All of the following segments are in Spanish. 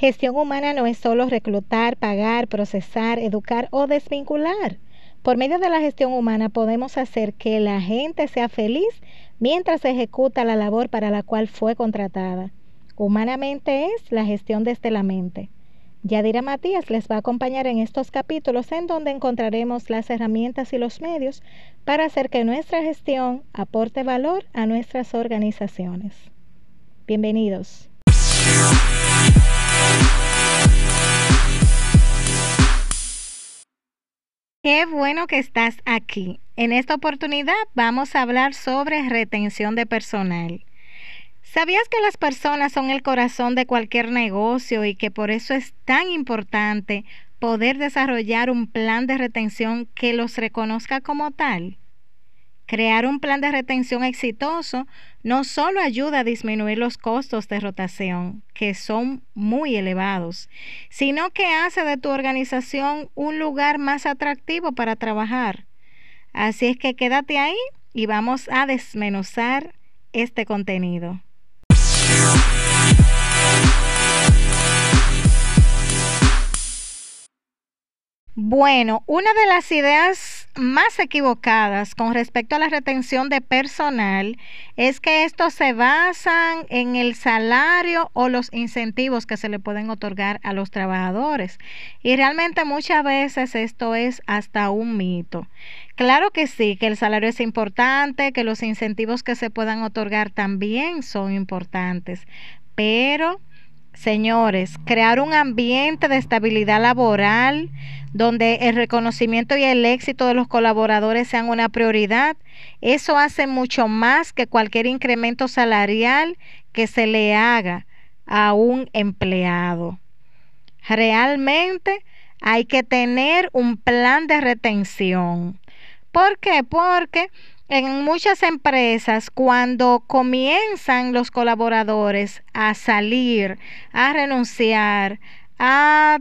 Gestión humana no es solo reclutar, pagar, procesar, educar o desvincular. Por medio de la gestión humana podemos hacer que la gente sea feliz mientras ejecuta la labor para la cual fue contratada. Humanamente es la gestión desde la mente. Yadira Matías les va a acompañar en estos capítulos en donde encontraremos las herramientas y los medios para hacer que nuestra gestión aporte valor a nuestras organizaciones. Bienvenidos. Qué bueno que estás aquí. En esta oportunidad vamos a hablar sobre retención de personal. ¿Sabías que las personas son el corazón de cualquier negocio y que por eso es tan importante poder desarrollar un plan de retención que los reconozca como tal? Crear un plan de retención exitoso no solo ayuda a disminuir los costos de rotación, que son muy elevados, sino que hace de tu organización un lugar más atractivo para trabajar. Así es que quédate ahí y vamos a desmenuzar este contenido. Bueno, una de las ideas más equivocadas con respecto a la retención de personal es que estos se basan en el salario o los incentivos que se le pueden otorgar a los trabajadores. Y realmente muchas veces esto es hasta un mito. Claro que sí, que el salario es importante, que los incentivos que se puedan otorgar también son importantes, pero Señores, crear un ambiente de estabilidad laboral donde el reconocimiento y el éxito de los colaboradores sean una prioridad, eso hace mucho más que cualquier incremento salarial que se le haga a un empleado. Realmente hay que tener un plan de retención. ¿Por qué? Porque en muchas empresas, cuando comienzan los colaboradores a salir, a renunciar, a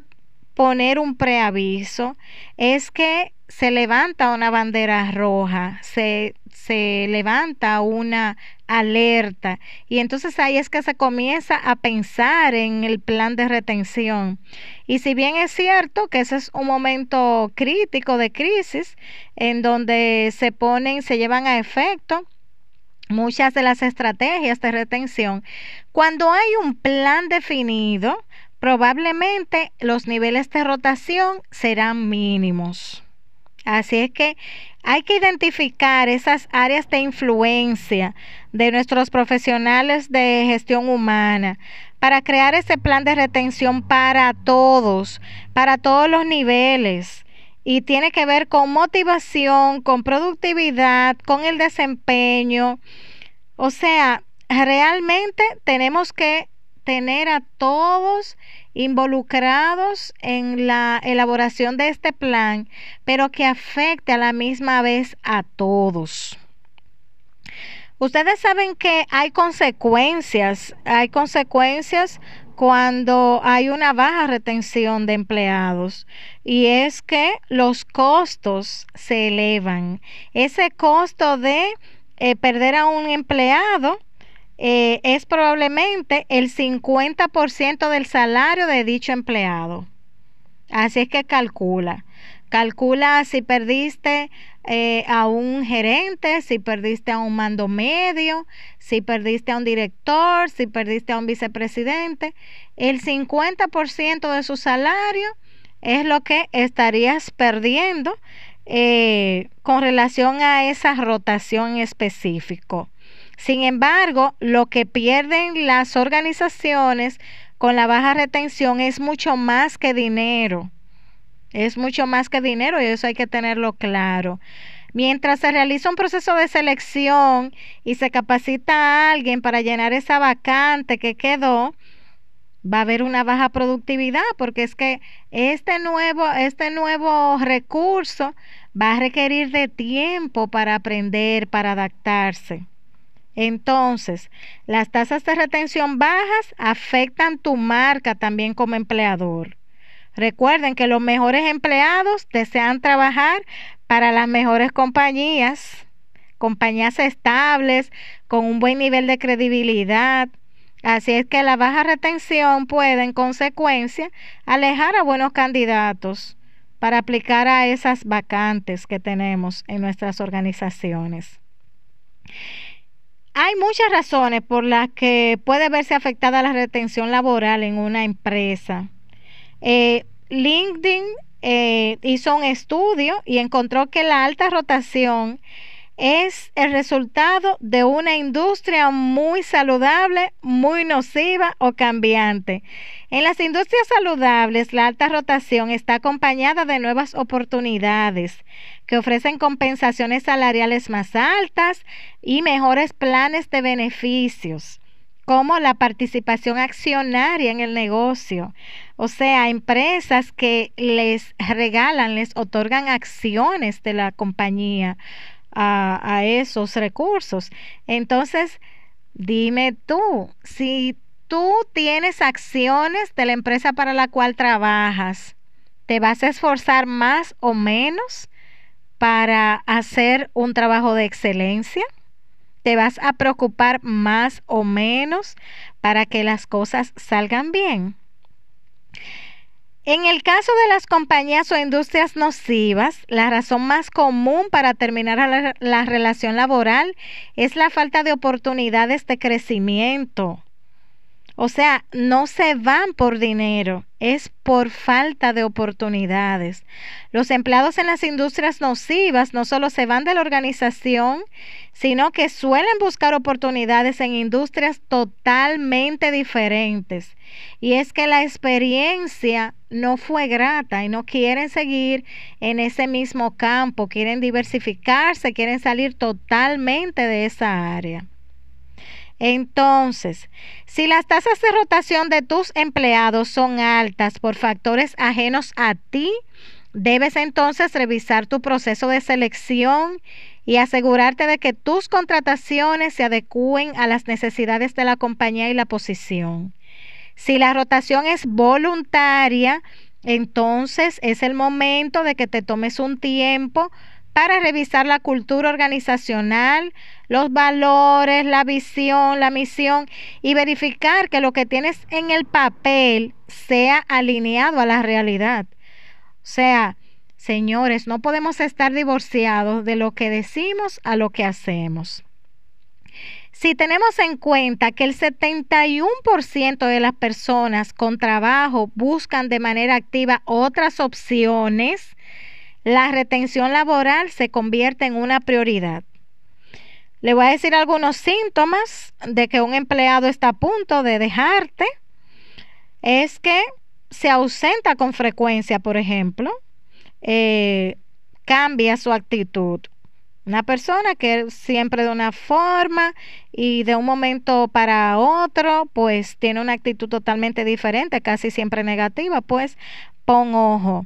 poner un preaviso, es que se levanta una bandera roja, se, se levanta una alerta y entonces ahí es que se comienza a pensar en el plan de retención. Y si bien es cierto que ese es un momento crítico de crisis en donde se ponen, se llevan a efecto muchas de las estrategias de retención, cuando hay un plan definido, probablemente los niveles de rotación serán mínimos. Así es que hay que identificar esas áreas de influencia de nuestros profesionales de gestión humana para crear ese plan de retención para todos, para todos los niveles. Y tiene que ver con motivación, con productividad, con el desempeño. O sea, realmente tenemos que tener a todos involucrados en la elaboración de este plan, pero que afecte a la misma vez a todos. Ustedes saben que hay consecuencias, hay consecuencias cuando hay una baja retención de empleados y es que los costos se elevan. Ese costo de eh, perder a un empleado eh, es probablemente el 50% del salario de dicho empleado. Así es que calcula. Calcula si perdiste eh, a un gerente, si perdiste a un mando medio, si perdiste a un director, si perdiste a un vicepresidente. El 50% de su salario es lo que estarías perdiendo eh, con relación a esa rotación específica. Sin embargo, lo que pierden las organizaciones con la baja retención es mucho más que dinero. Es mucho más que dinero y eso hay que tenerlo claro. Mientras se realiza un proceso de selección y se capacita a alguien para llenar esa vacante que quedó, va a haber una baja productividad porque es que este nuevo, este nuevo recurso va a requerir de tiempo para aprender, para adaptarse. Entonces, las tasas de retención bajas afectan tu marca también como empleador. Recuerden que los mejores empleados desean trabajar para las mejores compañías, compañías estables, con un buen nivel de credibilidad. Así es que la baja retención puede, en consecuencia, alejar a buenos candidatos para aplicar a esas vacantes que tenemos en nuestras organizaciones. Hay muchas razones por las que puede verse afectada la retención laboral en una empresa. Eh, LinkedIn eh, hizo un estudio y encontró que la alta rotación es el resultado de una industria muy saludable, muy nociva o cambiante. En las industrias saludables, la alta rotación está acompañada de nuevas oportunidades que ofrecen compensaciones salariales más altas y mejores planes de beneficios como la participación accionaria en el negocio. O sea, empresas que les regalan, les otorgan acciones de la compañía a, esos recursos. Entonces, dime tú, si tú tienes acciones de la empresa para la cual trabajas, ¿te vas a esforzar más o menos para hacer un trabajo de excelencia? ¿Te vas a preocupar más o menos para que las cosas salgan bien? En el caso de las compañías o industrias nocivas, la razón más común para terminar la, la, relación laboral es la falta de oportunidades de crecimiento. O sea, no se van por dinero, es por falta de oportunidades. Los empleados en las industrias nocivas no solo se van de la organización, sino que suelen buscar oportunidades en industrias totalmente diferentes. Y es que la experiencia no fue grata y no quieren seguir en ese mismo campo, quieren diversificarse, quieren salir totalmente de esa área. Entonces, si las tasas de rotación de tus empleados son altas por factores ajenos a ti, debes entonces revisar tu proceso de selección y asegurarte de que tus contrataciones se adecúen a las necesidades de la compañía y la posición. Si la rotación es voluntaria, entonces es el momento de que te tomes un tiempo para revisar la cultura organizacional, los valores, la visión, la misión y verificar que lo que tienes en el papel sea alineado a la realidad. O sea, señores, no podemos estar divorciados de lo que decimos a lo que hacemos. Si tenemos en cuenta que el 71% de las personas con trabajo buscan de manera activa otras opciones, la retención laboral se convierte en una prioridad. Le voy a decir algunos síntomas de que un empleado está a punto de dejarte. Es que se ausenta con frecuencia, por ejemplo, eh, cambia su actitud. Una persona que siempre de una forma y de un momento para otro, pues tiene una actitud totalmente diferente, casi siempre negativa, pues pon ojo.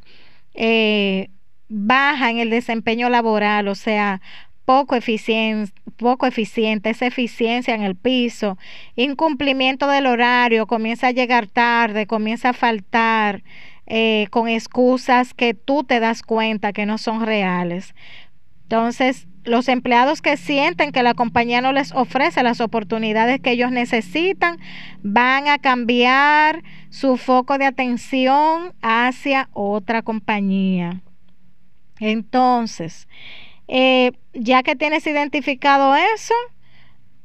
Eh, baja en el desempeño laboral, o sea, poco eficiente, poco eficiente, esa eficiencia en el piso, incumplimiento del horario, comienza a llegar tarde, comienza a faltar eh, con excusas que tú te das cuenta que no son reales. Entonces, los empleados que sienten que la compañía no les ofrece las oportunidades que ellos necesitan, van a cambiar su foco de atención hacia otra compañía. Entonces, eh, ya que tienes identificado eso,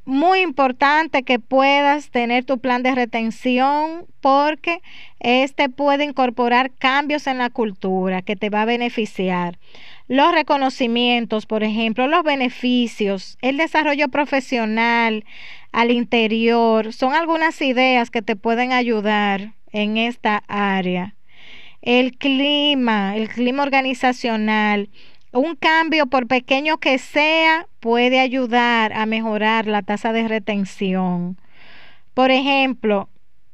muy importante que puedas tener tu plan de retención porque este puede incorporar cambios en la cultura que te va a beneficiar. Los reconocimientos, por ejemplo, los beneficios, el desarrollo profesional al interior, son algunas ideas que te pueden ayudar en esta área el clima, el clima organizacional. Un cambio, por pequeño que sea, puede ayudar a mejorar la tasa de retención. Por ejemplo,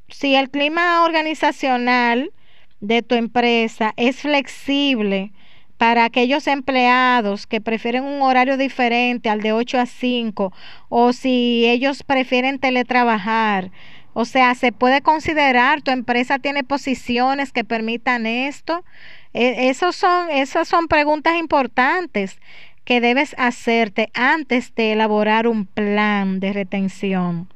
si el clima organizacional de tu empresa es flexible para aquellos empleados que prefieren un horario diferente al de 8 a 5 o si ellos prefieren teletrabajar, o sea, se puede considerar, tu empresa tiene posiciones que permitan esto. E, esos son, esas son preguntas importantes que debes hacerte antes de elaborar un plan de retención.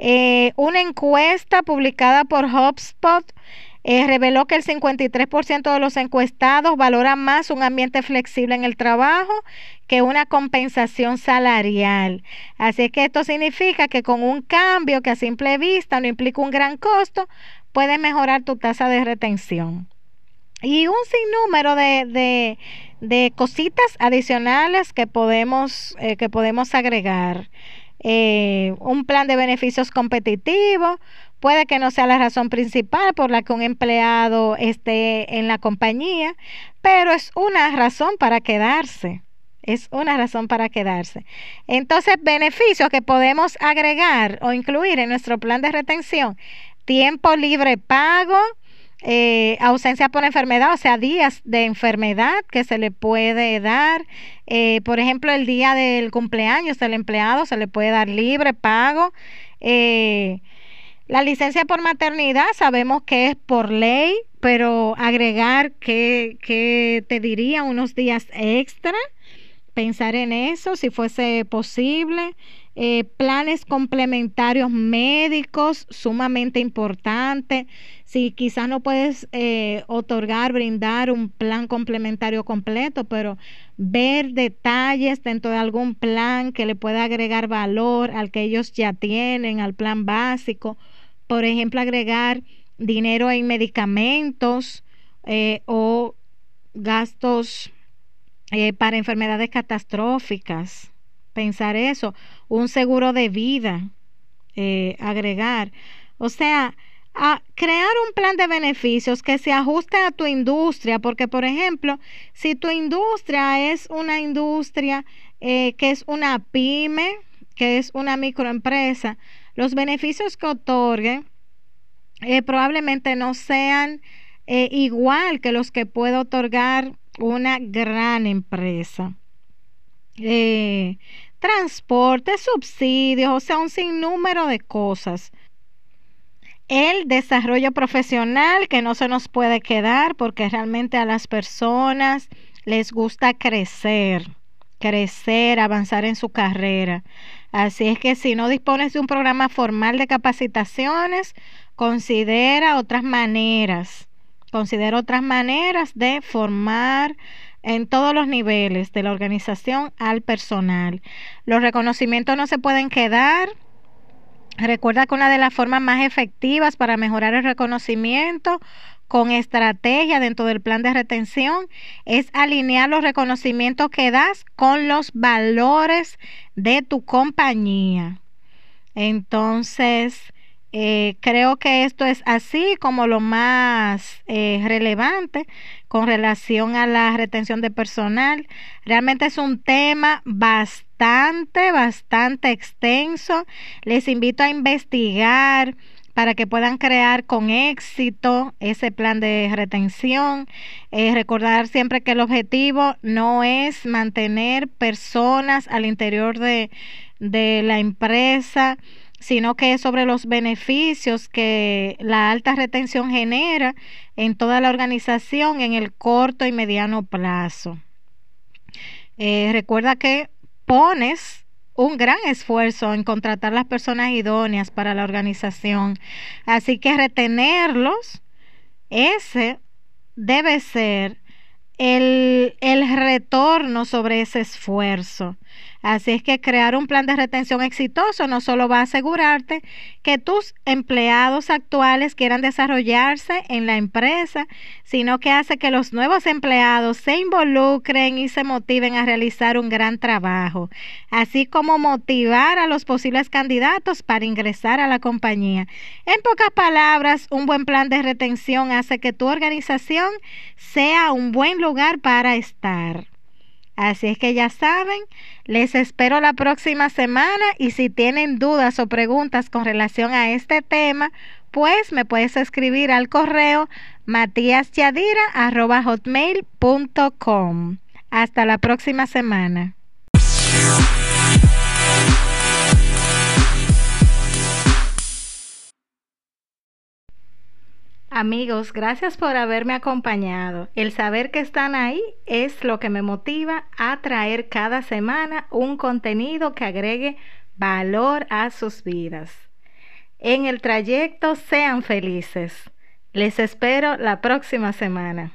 Eh, una encuesta publicada por HubSpot eh, reveló que el 53% de los encuestados valoran más un ambiente flexible en el trabajo que una compensación salarial. Así que esto significa que con un cambio que a simple vista no implica un gran costo, puedes mejorar tu tasa de retención. Y un sinnúmero de, de, cositas adicionales que podemos, eh, que podemos agregar. Eh, un plan de beneficios competitivo, Puede que no sea la razón principal por la que un empleado esté en la compañía, pero es una razón para quedarse. Es una razón para quedarse. Entonces, beneficios que podemos agregar o incluir en nuestro plan de retención. Tiempo libre pago, eh, ausencia por enfermedad, o sea, días de enfermedad que se le puede dar. Eh, por ejemplo, el día del cumpleaños del empleado se le puede dar libre pago. Eh, la licencia por maternidad sabemos que es por ley, pero agregar que, que te diría unos días extra, pensar en eso si fuese posible. Eh, planes complementarios médicos, sumamente importante. Si quizás no puedes eh, otorgar, brindar un plan complementario completo, pero ver detalles dentro de algún plan que le pueda agregar valor al que ellos ya tienen, al plan básico por ejemplo, agregar dinero en medicamentos eh, o gastos eh, para enfermedades catastróficas. Pensar eso, un seguro de vida, eh, agregar. O sea, crear un plan de beneficios que se ajuste a tu industria, porque por ejemplo, si tu industria es una industria que es una pyme, que es una microempresa, los beneficios que otorguen eh, probablemente no sean eh, igual que los que puede otorgar una gran empresa. Eh, transporte, subsidios, o sea, un sinnúmero de cosas. El desarrollo profesional que no se nos puede quedar porque realmente a las personas les gusta crecer, crecer, avanzar en su carrera. Así es que si no dispones de un programa formal de capacitaciones, considera otras maneras, considera otras maneras de formar en todos los niveles de la organización al personal. Los reconocimientos no se pueden quedar. Recuerda que una de las formas más efectivas para mejorar el reconocimiento con estrategia dentro del plan de retención es alinear los reconocimientos que das con los valores de tu compañía. Entonces, eh, creo que esto es así como lo más eh, relevante con relación a la retención de personal. Realmente es un tema bastante, bastante extenso. Les invito a investigar para que puedan crear con éxito ese plan de retención. Eh, recordar siempre que el objetivo no es mantener personas al interior de, de la empresa, sino que es sobre los beneficios que la alta retención genera en toda la organización en el corto y mediano plazo. Eh, recuerda que pones un gran esfuerzo en contratar las personas idóneas para la organización. Así que retenerlos, ese debe ser el, el retorno sobre ese esfuerzo. Así es que crear un plan de retención exitoso no solo va a asegurarte que tus empleados actuales quieran desarrollarse en la empresa, sino que hace que los nuevos empleados se involucren y se motiven a realizar un gran trabajo, así como motivar a los posibles candidatos para ingresar a la compañía. En pocas palabras, un buen plan de retención hace que tu organización sea un buen lugar para estar. Así es que ya saben, les espero la próxima semana y si tienen dudas o preguntas con relación a este tema, pues me puedes escribir al correo matiasyadira.hotmail.com. Hasta la próxima semana. Amigos, gracias por haberme acompañado. El saber que están ahí es lo que me motiva a traer cada semana un contenido que agregue valor a sus vidas. en el trayecto sean felices. Les espero la próxima semana.